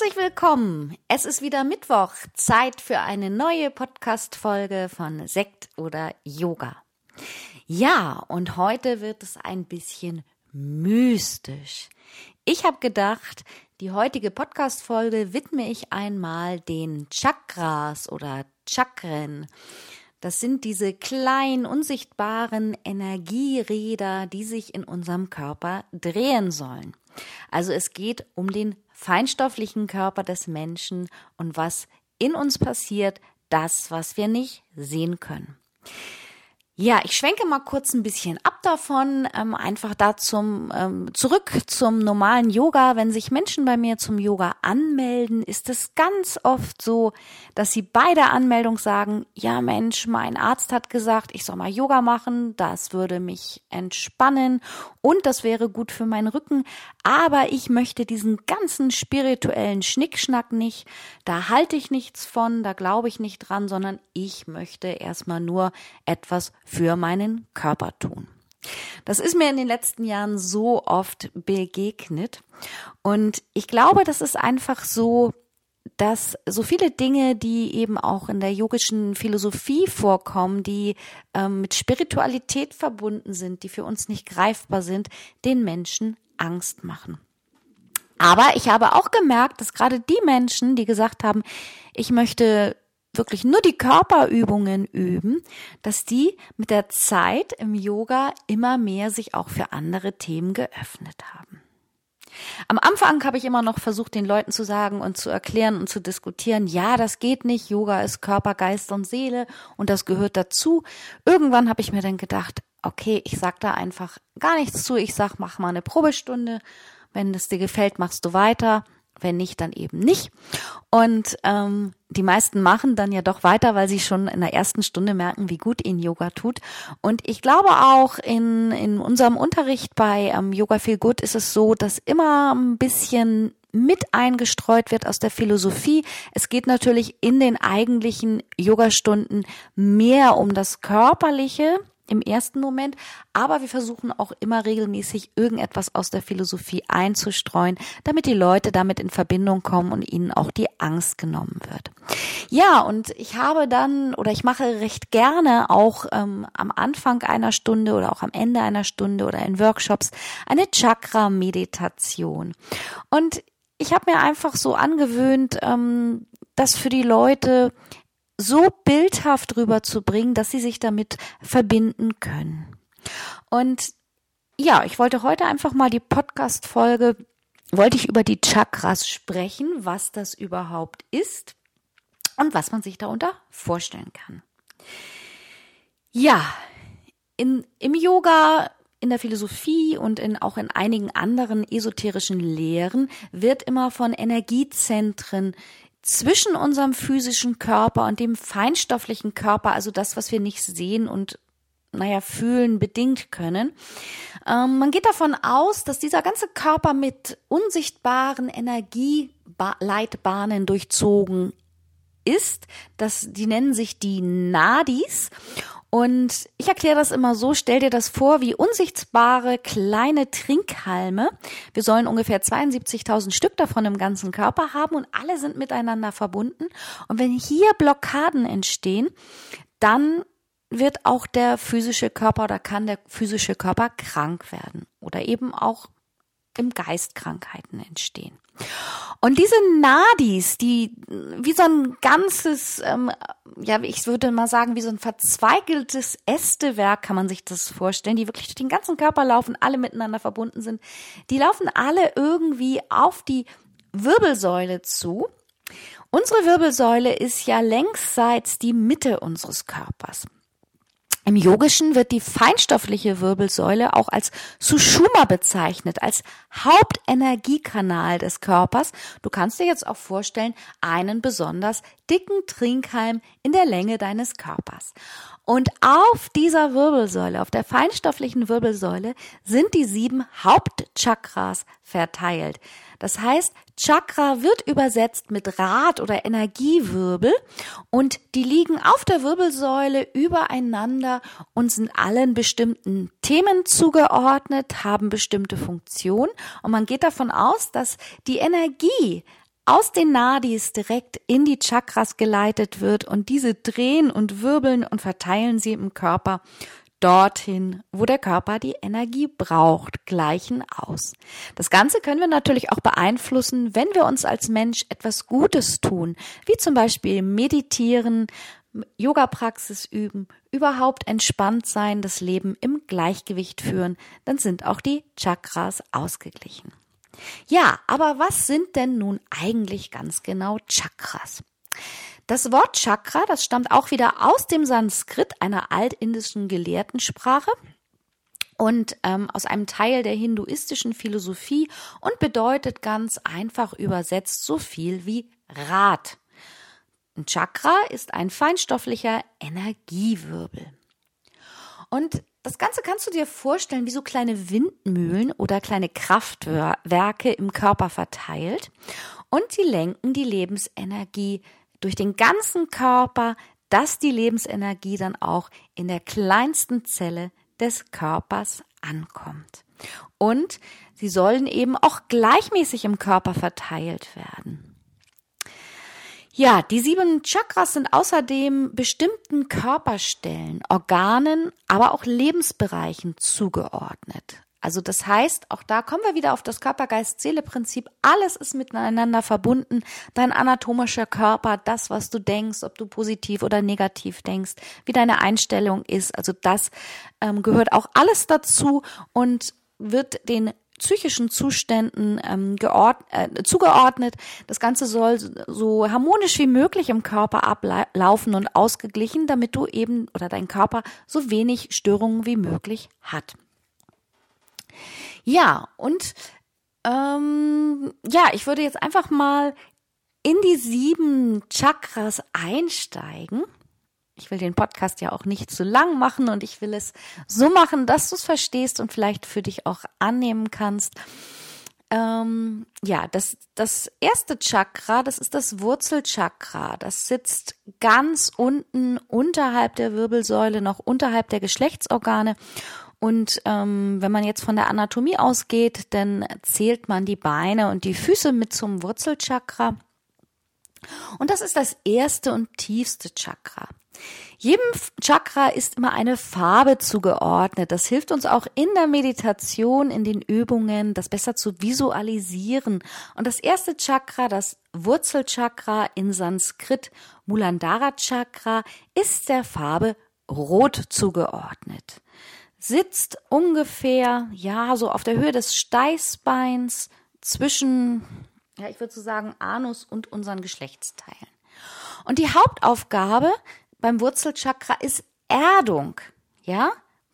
Herzlich willkommen. Es ist wieder Mittwoch, Zeit für eine neue Podcast-Folge von Sekt oder Yoga. Ja, und heute wird es ein bisschen mystisch. Ich habe gedacht, die heutige Podcast-Folge widme ich einmal den Chakras oder Chakren. Das sind diese kleinen, unsichtbaren Energieräder, die sich in unserem Körper drehen sollen. Also es geht um den feinstofflichen Körper des Menschen und was in uns passiert, das, was wir nicht sehen können. Ja, ich schwenke mal kurz ein bisschen ab davon, ähm, einfach da zum ähm, zurück zum normalen Yoga. Wenn sich Menschen bei mir zum Yoga anmelden, ist es ganz oft so, dass sie bei der Anmeldung sagen: Ja, Mensch, mein Arzt hat gesagt, ich soll mal Yoga machen, das würde mich entspannen und das wäre gut für meinen Rücken. Aber ich möchte diesen ganzen spirituellen Schnickschnack nicht. Da halte ich nichts von, da glaube ich nicht dran, sondern ich möchte erstmal nur etwas für meinen Körper tun. Das ist mir in den letzten Jahren so oft begegnet. Und ich glaube, das ist einfach so, dass so viele Dinge, die eben auch in der yogischen Philosophie vorkommen, die ähm, mit Spiritualität verbunden sind, die für uns nicht greifbar sind, den Menschen Angst machen. Aber ich habe auch gemerkt, dass gerade die Menschen, die gesagt haben, ich möchte wirklich nur die Körperübungen üben, dass die mit der Zeit im Yoga immer mehr sich auch für andere Themen geöffnet haben. Am Anfang habe ich immer noch versucht, den Leuten zu sagen und zu erklären und zu diskutieren, ja, das geht nicht, Yoga ist Körper, Geist und Seele und das gehört dazu. Irgendwann habe ich mir dann gedacht, okay, ich sag da einfach gar nichts zu, ich sag, mach mal eine Probestunde, wenn es dir gefällt, machst du weiter wenn nicht, dann eben nicht. Und ähm, die meisten machen dann ja doch weiter, weil sie schon in der ersten Stunde merken, wie gut ihnen Yoga tut. Und ich glaube auch in, in unserem Unterricht bei ähm, Yoga Feel Good ist es so, dass immer ein bisschen mit eingestreut wird aus der Philosophie. Es geht natürlich in den eigentlichen Yogastunden mehr um das Körperliche, im ersten Moment, aber wir versuchen auch immer regelmäßig irgendetwas aus der Philosophie einzustreuen, damit die Leute damit in Verbindung kommen und ihnen auch die Angst genommen wird. Ja, und ich habe dann oder ich mache recht gerne auch ähm, am Anfang einer Stunde oder auch am Ende einer Stunde oder in Workshops eine Chakra-Meditation. Und ich habe mir einfach so angewöhnt, ähm, dass für die Leute so bildhaft rüberzubringen, dass sie sich damit verbinden können. Und ja, ich wollte heute einfach mal die Podcast-Folge, wollte ich über die Chakras sprechen, was das überhaupt ist und was man sich darunter vorstellen kann. Ja, in, im Yoga, in der Philosophie und in, auch in einigen anderen esoterischen Lehren wird immer von Energiezentren zwischen unserem physischen Körper und dem feinstofflichen Körper, also das, was wir nicht sehen und naja, fühlen bedingt können. Ähm, man geht davon aus, dass dieser ganze Körper mit unsichtbaren Energieleitbahnen durchzogen ist. Das, die nennen sich die Nadis. Und ich erkläre das immer so, stell dir das vor wie unsichtbare kleine Trinkhalme. Wir sollen ungefähr 72.000 Stück davon im ganzen Körper haben und alle sind miteinander verbunden. Und wenn hier Blockaden entstehen, dann wird auch der physische Körper oder kann der physische Körper krank werden oder eben auch im Geist Krankheiten entstehen. Und diese Nadis, die wie so ein ganzes, ähm, ja, ich würde mal sagen, wie so ein verzweigeltes Ästewerk kann man sich das vorstellen, die wirklich durch den ganzen Körper laufen, alle miteinander verbunden sind. Die laufen alle irgendwie auf die Wirbelsäule zu. Unsere Wirbelsäule ist ja längsseits die Mitte unseres Körpers. Im Yogischen wird die feinstoffliche Wirbelsäule auch als Sushuma bezeichnet, als Hauptenergiekanal des Körpers. Du kannst dir jetzt auch vorstellen, einen besonders dicken Trinkhalm in der Länge deines Körpers. Und auf dieser Wirbelsäule, auf der feinstofflichen Wirbelsäule, sind die sieben Hauptchakras verteilt. Das heißt, Chakra wird übersetzt mit Rad oder Energiewirbel und die liegen auf der Wirbelsäule übereinander und sind allen bestimmten Themen zugeordnet, haben bestimmte Funktionen und man geht davon aus, dass die Energie aus den Nadis direkt in die Chakras geleitet wird und diese drehen und wirbeln und verteilen sie im Körper dorthin, wo der Körper die Energie braucht, gleichen aus. Das Ganze können wir natürlich auch beeinflussen, wenn wir uns als Mensch etwas Gutes tun, wie zum Beispiel meditieren, Yoga-Praxis üben, überhaupt entspannt sein, das Leben im Gleichgewicht führen, dann sind auch die Chakras ausgeglichen. Ja, aber was sind denn nun eigentlich ganz genau Chakras? Das Wort Chakra, das stammt auch wieder aus dem Sanskrit, einer altindischen Gelehrtensprache und ähm, aus einem Teil der hinduistischen Philosophie und bedeutet ganz einfach übersetzt so viel wie Rad. Ein Chakra ist ein feinstofflicher Energiewirbel. Und das Ganze kannst du dir vorstellen wie so kleine Windmühlen oder kleine Kraftwerke im Körper verteilt und sie lenken die Lebensenergie durch den ganzen Körper, dass die Lebensenergie dann auch in der kleinsten Zelle des Körpers ankommt. Und sie sollen eben auch gleichmäßig im Körper verteilt werden. Ja, die sieben Chakras sind außerdem bestimmten Körperstellen, Organen, aber auch Lebensbereichen zugeordnet. Also das heißt, auch da kommen wir wieder auf das Körper-Geist-Seele-Prinzip. Alles ist miteinander verbunden. Dein anatomischer Körper, das, was du denkst, ob du positiv oder negativ denkst, wie deine Einstellung ist. Also das ähm, gehört auch alles dazu und wird den psychischen Zuständen ähm, geord äh, zugeordnet. Das Ganze soll so harmonisch wie möglich im Körper ablaufen und ausgeglichen, damit du eben oder dein Körper so wenig Störungen wie möglich hat. Ja, und ähm, ja, ich würde jetzt einfach mal in die sieben Chakras einsteigen ich will den Podcast ja auch nicht zu lang machen und ich will es so machen, dass du es verstehst und vielleicht für dich auch annehmen kannst. Ähm, ja, das, das erste Chakra, das ist das Wurzelchakra. Das sitzt ganz unten unterhalb der Wirbelsäule, noch unterhalb der Geschlechtsorgane. Und ähm, wenn man jetzt von der Anatomie ausgeht, dann zählt man die Beine und die Füße mit zum Wurzelchakra. Und das ist das erste und tiefste Chakra. Jedem Chakra ist immer eine Farbe zugeordnet. Das hilft uns auch in der Meditation, in den Übungen, das besser zu visualisieren. Und das erste Chakra, das Wurzelchakra in Sanskrit Mulandhara Chakra, ist der Farbe Rot zugeordnet. Sitzt ungefähr, ja, so auf der Höhe des Steißbeins zwischen, ja, ich würde so sagen, Anus und unseren Geschlechtsteilen. Und die Hauptaufgabe beim Wurzelchakra ist Erdung, ja?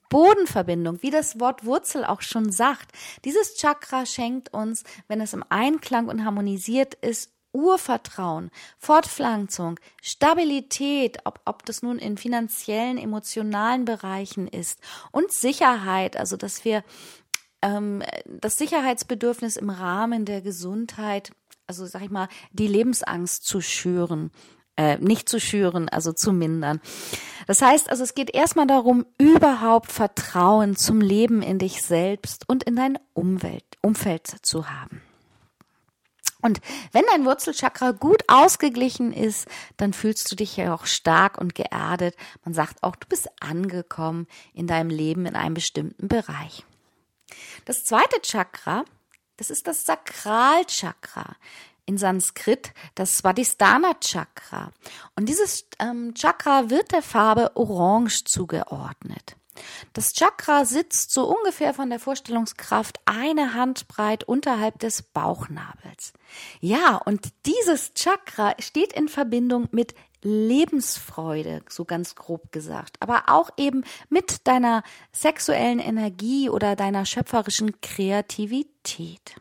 Bodenverbindung, wie das Wort Wurzel auch schon sagt. Dieses Chakra schenkt uns, wenn es im Einklang und harmonisiert ist, Urvertrauen, Fortpflanzung, Stabilität, ob, ob das nun in finanziellen, emotionalen Bereichen ist und Sicherheit, also dass wir ähm, das Sicherheitsbedürfnis im Rahmen der Gesundheit, also sag ich mal, die Lebensangst zu schüren äh, nicht zu schüren, also zu mindern. Das heißt also, es geht erstmal darum, überhaupt Vertrauen zum Leben in dich selbst und in dein Umwelt, Umfeld zu haben. Und wenn dein Wurzelchakra gut ausgeglichen ist, dann fühlst du dich ja auch stark und geerdet. Man sagt auch, du bist angekommen in deinem Leben in einem bestimmten Bereich. Das zweite Chakra, das ist das Sakralchakra in Sanskrit das Svadhisthana Chakra. Und dieses ähm, Chakra wird der Farbe Orange zugeordnet. Das Chakra sitzt so ungefähr von der Vorstellungskraft eine Handbreit unterhalb des Bauchnabels. Ja, und dieses Chakra steht in Verbindung mit Lebensfreude, so ganz grob gesagt, aber auch eben mit deiner sexuellen Energie oder deiner schöpferischen Kreativität.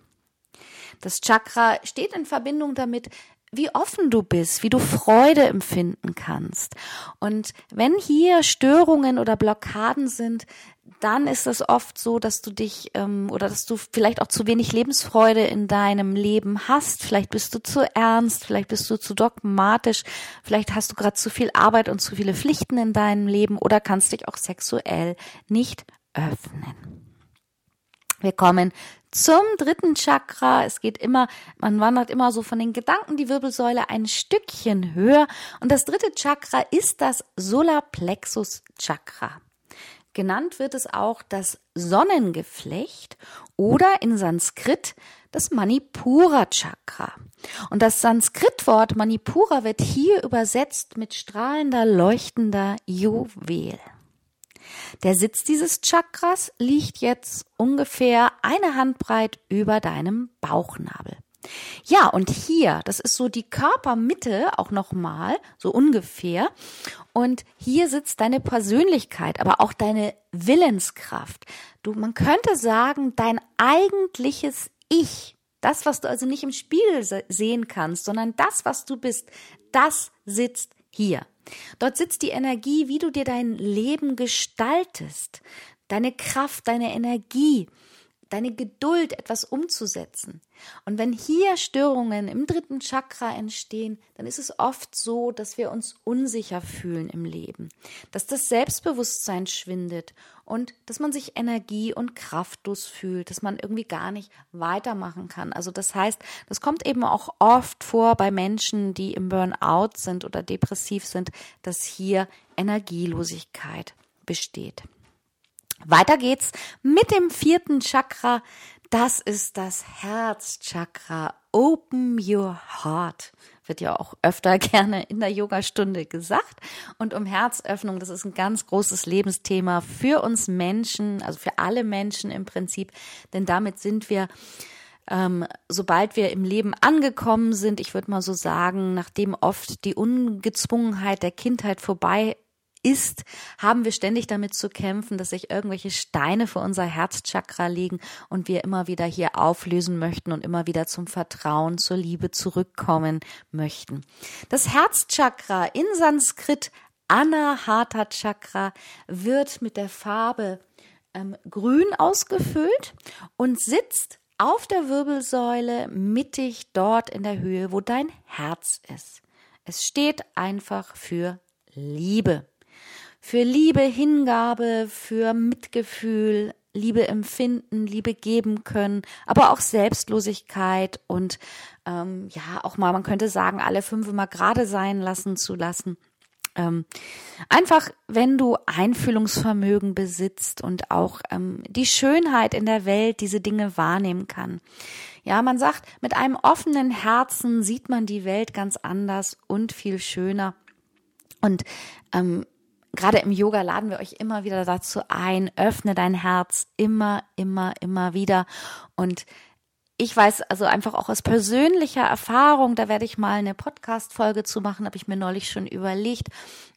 Das Chakra steht in Verbindung damit, wie offen du bist, wie du Freude empfinden kannst. Und wenn hier Störungen oder Blockaden sind, dann ist es oft so, dass du dich ähm, oder dass du vielleicht auch zu wenig Lebensfreude in deinem Leben hast. Vielleicht bist du zu ernst, vielleicht bist du zu dogmatisch, vielleicht hast du gerade zu viel Arbeit und zu viele Pflichten in deinem Leben oder kannst dich auch sexuell nicht öffnen. Wir kommen zum dritten Chakra. Es geht immer, man wandert immer so von den Gedanken die Wirbelsäule ein Stückchen höher. Und das dritte Chakra ist das Solarplexus Chakra. Genannt wird es auch das Sonnengeflecht oder in Sanskrit das Manipura Chakra. Und das Sanskritwort Manipura wird hier übersetzt mit strahlender, leuchtender Juwel. Der Sitz dieses Chakras liegt jetzt ungefähr eine Handbreit über deinem Bauchnabel. Ja, und hier, das ist so die Körpermitte auch nochmal, so ungefähr. Und hier sitzt deine Persönlichkeit, aber auch deine Willenskraft. Du, man könnte sagen, dein eigentliches Ich. Das, was du also nicht im Spiegel sehen kannst, sondern das, was du bist, das sitzt hier. Dort sitzt die Energie, wie du dir dein Leben gestaltest, deine Kraft, deine Energie, deine Geduld, etwas umzusetzen. Und wenn hier Störungen im dritten Chakra entstehen, dann ist es oft so, dass wir uns unsicher fühlen im Leben, dass das Selbstbewusstsein schwindet und dass man sich energie- und kraftlos fühlt, dass man irgendwie gar nicht weitermachen kann. Also das heißt, das kommt eben auch oft vor bei Menschen, die im Burnout sind oder depressiv sind, dass hier Energielosigkeit besteht. Weiter geht's mit dem vierten Chakra. Das ist das Herzchakra. Open your heart. Wird ja auch öfter gerne in der Yogastunde gesagt. Und um Herzöffnung, das ist ein ganz großes Lebensthema für uns Menschen, also für alle Menschen im Prinzip. Denn damit sind wir ähm, sobald wir im Leben angekommen sind, ich würde mal so sagen, nachdem oft die Ungezwungenheit der Kindheit vorbei ist, haben wir ständig damit zu kämpfen, dass sich irgendwelche Steine für unser Herzchakra liegen und wir immer wieder hier auflösen möchten und immer wieder zum Vertrauen, zur Liebe zurückkommen möchten. Das Herzchakra in Sanskrit Anahata Chakra wird mit der Farbe ähm, grün ausgefüllt und sitzt auf der Wirbelsäule mittig dort in der Höhe, wo dein Herz ist. Es steht einfach für Liebe für Liebe, Hingabe, für Mitgefühl, Liebe empfinden, Liebe geben können, aber auch Selbstlosigkeit und ähm, ja, auch mal, man könnte sagen, alle fünf mal gerade sein lassen zu lassen. Ähm, einfach, wenn du Einfühlungsvermögen besitzt und auch ähm, die Schönheit in der Welt diese Dinge wahrnehmen kann. Ja, man sagt, mit einem offenen Herzen sieht man die Welt ganz anders und viel schöner. Und ähm, gerade im Yoga laden wir euch immer wieder dazu ein, öffne dein Herz immer, immer, immer wieder. Und ich weiß also einfach auch aus persönlicher Erfahrung, da werde ich mal eine Podcast-Folge zu machen, habe ich mir neulich schon überlegt.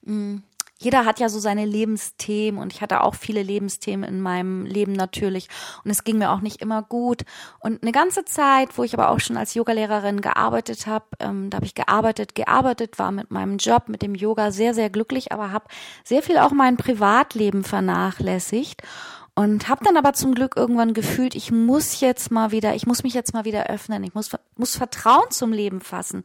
Hm, jeder hat ja so seine Lebensthemen und ich hatte auch viele Lebensthemen in meinem Leben natürlich. Und es ging mir auch nicht immer gut. Und eine ganze Zeit, wo ich aber auch schon als Yogalehrerin gearbeitet habe, ähm, da habe ich gearbeitet, gearbeitet, war mit meinem Job, mit dem Yoga sehr, sehr glücklich, aber habe sehr viel auch mein Privatleben vernachlässigt und habe dann aber zum Glück irgendwann gefühlt, ich muss jetzt mal wieder, ich muss mich jetzt mal wieder öffnen, ich muss muss Vertrauen zum Leben fassen.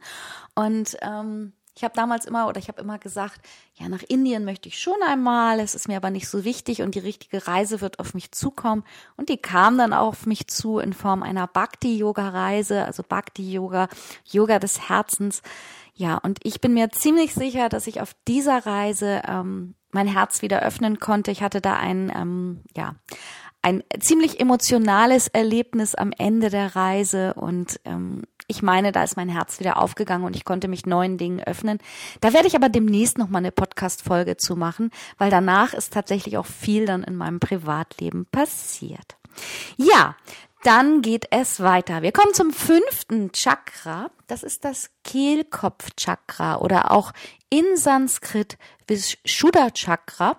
Und ähm, ich habe damals immer oder ich habe immer gesagt, ja, nach Indien möchte ich schon einmal, es ist mir aber nicht so wichtig und die richtige Reise wird auf mich zukommen. Und die kam dann auf mich zu in Form einer Bhakti-Yoga-Reise, also Bhakti-Yoga, Yoga des Herzens. Ja, und ich bin mir ziemlich sicher, dass ich auf dieser Reise ähm, mein Herz wieder öffnen konnte. Ich hatte da ein, ähm, ja, ein ziemlich emotionales Erlebnis am Ende der Reise und ähm, ich meine, da ist mein Herz wieder aufgegangen und ich konnte mich neuen Dingen öffnen. Da werde ich aber demnächst noch mal eine Podcast-Folge zu machen, weil danach ist tatsächlich auch viel dann in meinem Privatleben passiert. Ja, dann geht es weiter. Wir kommen zum fünften Chakra. Das ist das Kehlkopfchakra oder auch in Sanskrit Vishuddha Chakra.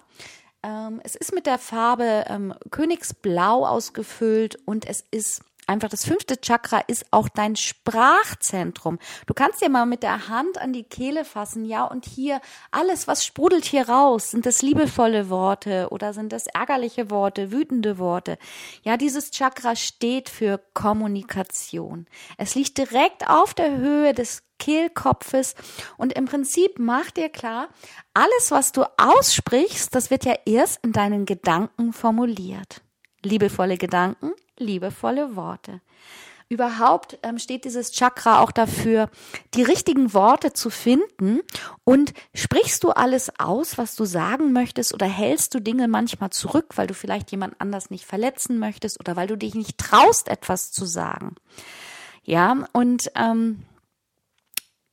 Ähm, es ist mit der Farbe ähm, Königsblau ausgefüllt und es ist einfach das fünfte Chakra ist auch dein Sprachzentrum. Du kannst dir mal mit der Hand an die Kehle fassen, ja, und hier alles, was sprudelt hier raus, sind das liebevolle Worte oder sind das ärgerliche Worte, wütende Worte. Ja, dieses Chakra steht für Kommunikation. Es liegt direkt auf der Höhe des Kehlkopfes und im Prinzip mach dir klar, alles, was du aussprichst, das wird ja erst in deinen Gedanken formuliert. Liebevolle Gedanken, liebevolle Worte. Überhaupt ähm, steht dieses Chakra auch dafür, die richtigen Worte zu finden und sprichst du alles aus, was du sagen möchtest oder hältst du Dinge manchmal zurück, weil du vielleicht jemand anders nicht verletzen möchtest oder weil du dich nicht traust, etwas zu sagen. Ja, und ähm,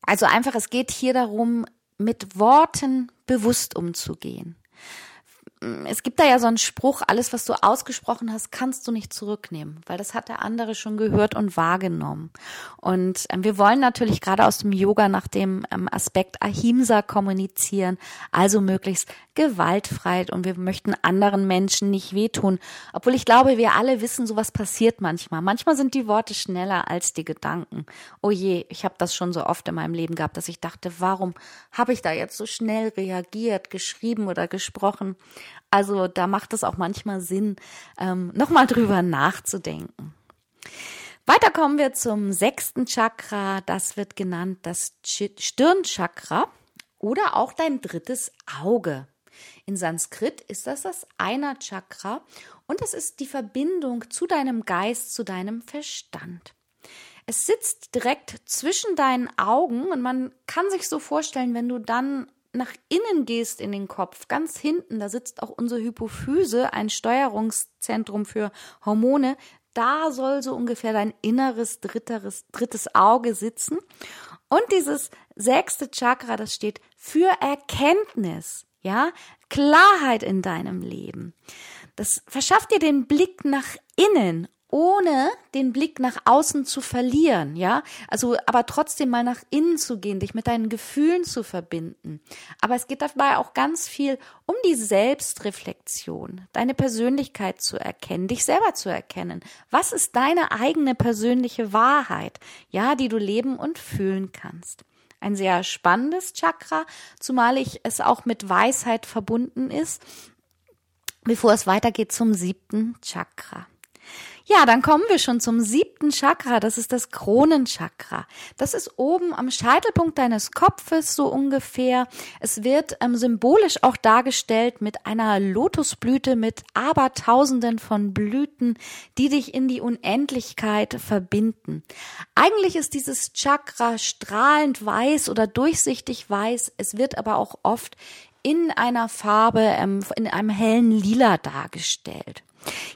also einfach, es geht hier darum, mit Worten bewusst umzugehen es gibt da ja so einen Spruch, alles, was du ausgesprochen hast, kannst du nicht zurücknehmen, weil das hat der andere schon gehört und wahrgenommen. Und ähm, wir wollen natürlich gerade aus dem Yoga nach dem ähm, Aspekt Ahimsa kommunizieren, also möglichst gewaltfrei und wir möchten anderen Menschen nicht wehtun. Obwohl ich glaube, wir alle wissen, sowas passiert manchmal. Manchmal sind die Worte schneller als die Gedanken. Oh je, ich habe das schon so oft in meinem Leben gehabt, dass ich dachte, warum habe ich da jetzt so schnell reagiert, geschrieben oder gesprochen? Also da macht es auch manchmal Sinn, ähm, nochmal drüber nachzudenken. Weiter kommen wir zum sechsten Chakra. Das wird genannt das Stirnchakra oder auch dein drittes Auge. In Sanskrit ist das das Einer Chakra und es ist die Verbindung zu deinem Geist, zu deinem Verstand. Es sitzt direkt zwischen deinen Augen und man kann sich so vorstellen, wenn du dann nach innen gehst in den Kopf, ganz hinten, da sitzt auch unsere Hypophyse, ein Steuerungszentrum für Hormone, da soll so ungefähr dein inneres dritteres, drittes Auge sitzen. Und dieses sechste Chakra, das steht für Erkenntnis, ja, Klarheit in deinem Leben. Das verschafft dir den Blick nach innen ohne den Blick nach außen zu verlieren, ja? Also, aber trotzdem mal nach innen zu gehen, dich mit deinen Gefühlen zu verbinden. Aber es geht dabei auch ganz viel um die Selbstreflexion, deine Persönlichkeit zu erkennen, dich selber zu erkennen. Was ist deine eigene persönliche Wahrheit, ja, die du leben und fühlen kannst? Ein sehr spannendes Chakra, zumal ich es auch mit Weisheit verbunden ist, bevor es weitergeht zum siebten Chakra. Ja, dann kommen wir schon zum siebten Chakra. Das ist das Kronenchakra. Das ist oben am Scheitelpunkt deines Kopfes so ungefähr. Es wird ähm, symbolisch auch dargestellt mit einer Lotusblüte mit Abertausenden von Blüten, die dich in die Unendlichkeit verbinden. Eigentlich ist dieses Chakra strahlend weiß oder durchsichtig weiß. Es wird aber auch oft in einer Farbe, ähm, in einem hellen Lila dargestellt.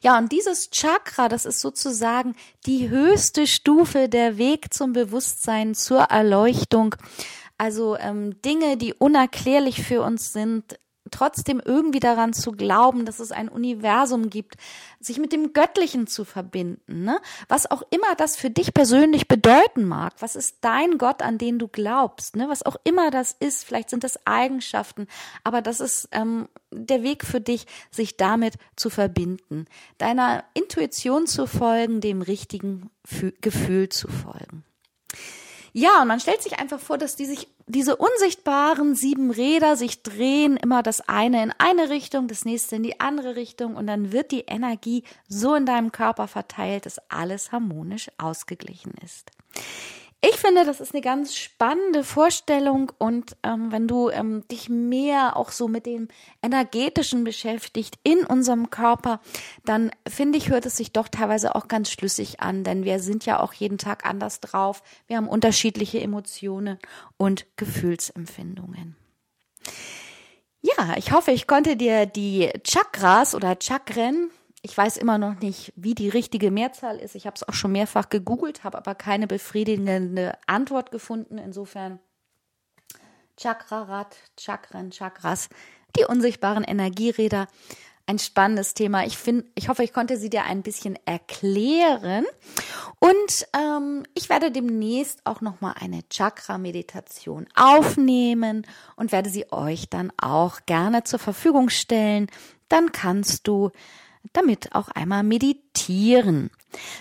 Ja, und dieses Chakra, das ist sozusagen die höchste Stufe, der Weg zum Bewusstsein, zur Erleuchtung. Also ähm, Dinge, die unerklärlich für uns sind, trotzdem irgendwie daran zu glauben, dass es ein Universum gibt, sich mit dem Göttlichen zu verbinden, ne? Was auch immer das für dich persönlich bedeuten mag. Was ist dein Gott, an den du glaubst, ne? Was auch immer das ist. Vielleicht sind das Eigenschaften, aber das ist ähm, der Weg für dich, sich damit zu verbinden, deiner Intuition zu folgen, dem richtigen Gefühl zu folgen. Ja, und man stellt sich einfach vor, dass die sich, diese unsichtbaren sieben Räder sich drehen, immer das eine in eine Richtung, das nächste in die andere Richtung und dann wird die Energie so in deinem Körper verteilt, dass alles harmonisch ausgeglichen ist. Finde, das ist eine ganz spannende Vorstellung und ähm, wenn du ähm, dich mehr auch so mit dem energetischen beschäftigt in unserem Körper, dann finde ich, hört es sich doch teilweise auch ganz schlüssig an, denn wir sind ja auch jeden Tag anders drauf. Wir haben unterschiedliche Emotionen und Gefühlsempfindungen. Ja, ich hoffe, ich konnte dir die Chakras oder Chakren ich weiß immer noch nicht, wie die richtige Mehrzahl ist. Ich habe es auch schon mehrfach gegoogelt, habe aber keine befriedigende Antwort gefunden. Insofern Chakrarad, Chakren, Chakras, die unsichtbaren Energieräder. ein spannendes Thema. Ich finde, ich hoffe, ich konnte sie dir ein bisschen erklären. Und ähm, ich werde demnächst auch noch mal eine Chakra-Meditation aufnehmen und werde sie euch dann auch gerne zur Verfügung stellen. Dann kannst du damit auch einmal meditieren.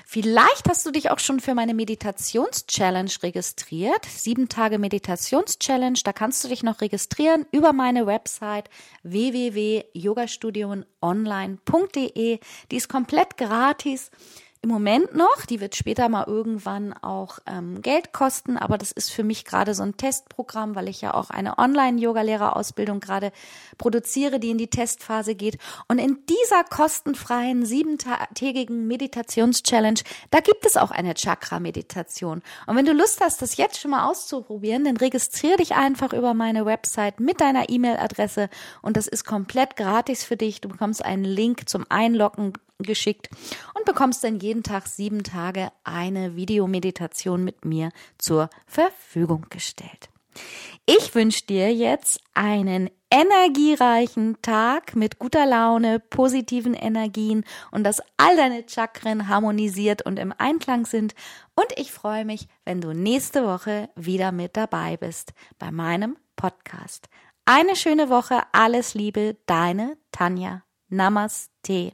Vielleicht hast du dich auch schon für meine Meditations-Challenge registriert. Sieben Tage Meditations-Challenge. Da kannst du dich noch registrieren über meine Website www.yogastudioonline.de. Die ist komplett gratis im Moment noch. Die wird später mal irgendwann auch ähm, Geld kosten, aber das ist für mich gerade so ein Testprogramm, weil ich ja auch eine Online-Yoga-Lehrerausbildung gerade produziere, die in die Testphase geht. Und in dieser kostenfreien siebentägigen Meditations-Challenge, da gibt es auch eine Chakra-Meditation. Und wenn du Lust hast, das jetzt schon mal auszuprobieren, dann registriere dich einfach über meine Website mit deiner E-Mail-Adresse und das ist komplett gratis für dich. Du bekommst einen Link zum Einloggen geschickt und bekommst dann jeden Tag sieben Tage eine Videomeditation mit mir zur Verfügung gestellt. Ich wünsche dir jetzt einen energiereichen Tag mit guter Laune, positiven Energien und dass all deine Chakren harmonisiert und im Einklang sind. Und ich freue mich, wenn du nächste Woche wieder mit dabei bist bei meinem Podcast. Eine schöne Woche, alles Liebe, deine Tanja. Namaste.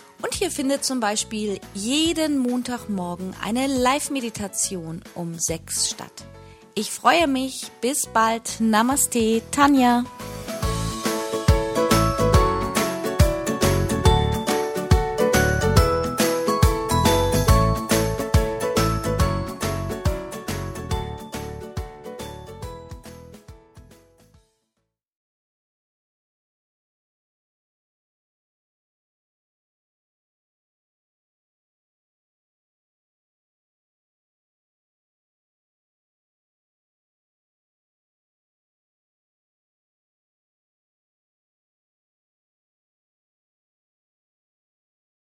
und hier findet zum Beispiel jeden Montagmorgen eine Live-Meditation um sechs statt. Ich freue mich. Bis bald. Namaste, Tanja.